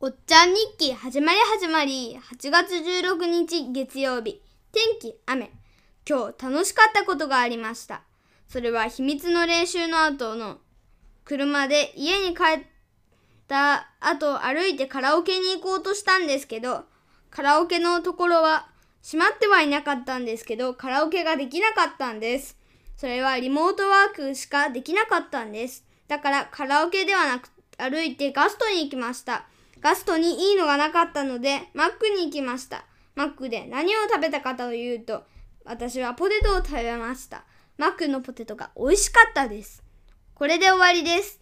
おっちゃん日記始まり始まり。8月16日月曜日。天気雨。今日楽しかったことがありました。それは秘密の練習の後の。車で家に帰った後歩いてカラオケに行こうとしたんですけどカラオケのところは閉まってはいなかったんですけどカラオケができなかったんです。それはリモートワークしかできなかったんです。だからカラオケではなく歩いてガストに行きました。ガストにいいのがなかったので、マックに行きました。マックで何を食べたかというと、私はポテトを食べました。マックのポテトが美味しかったです。これで終わりです。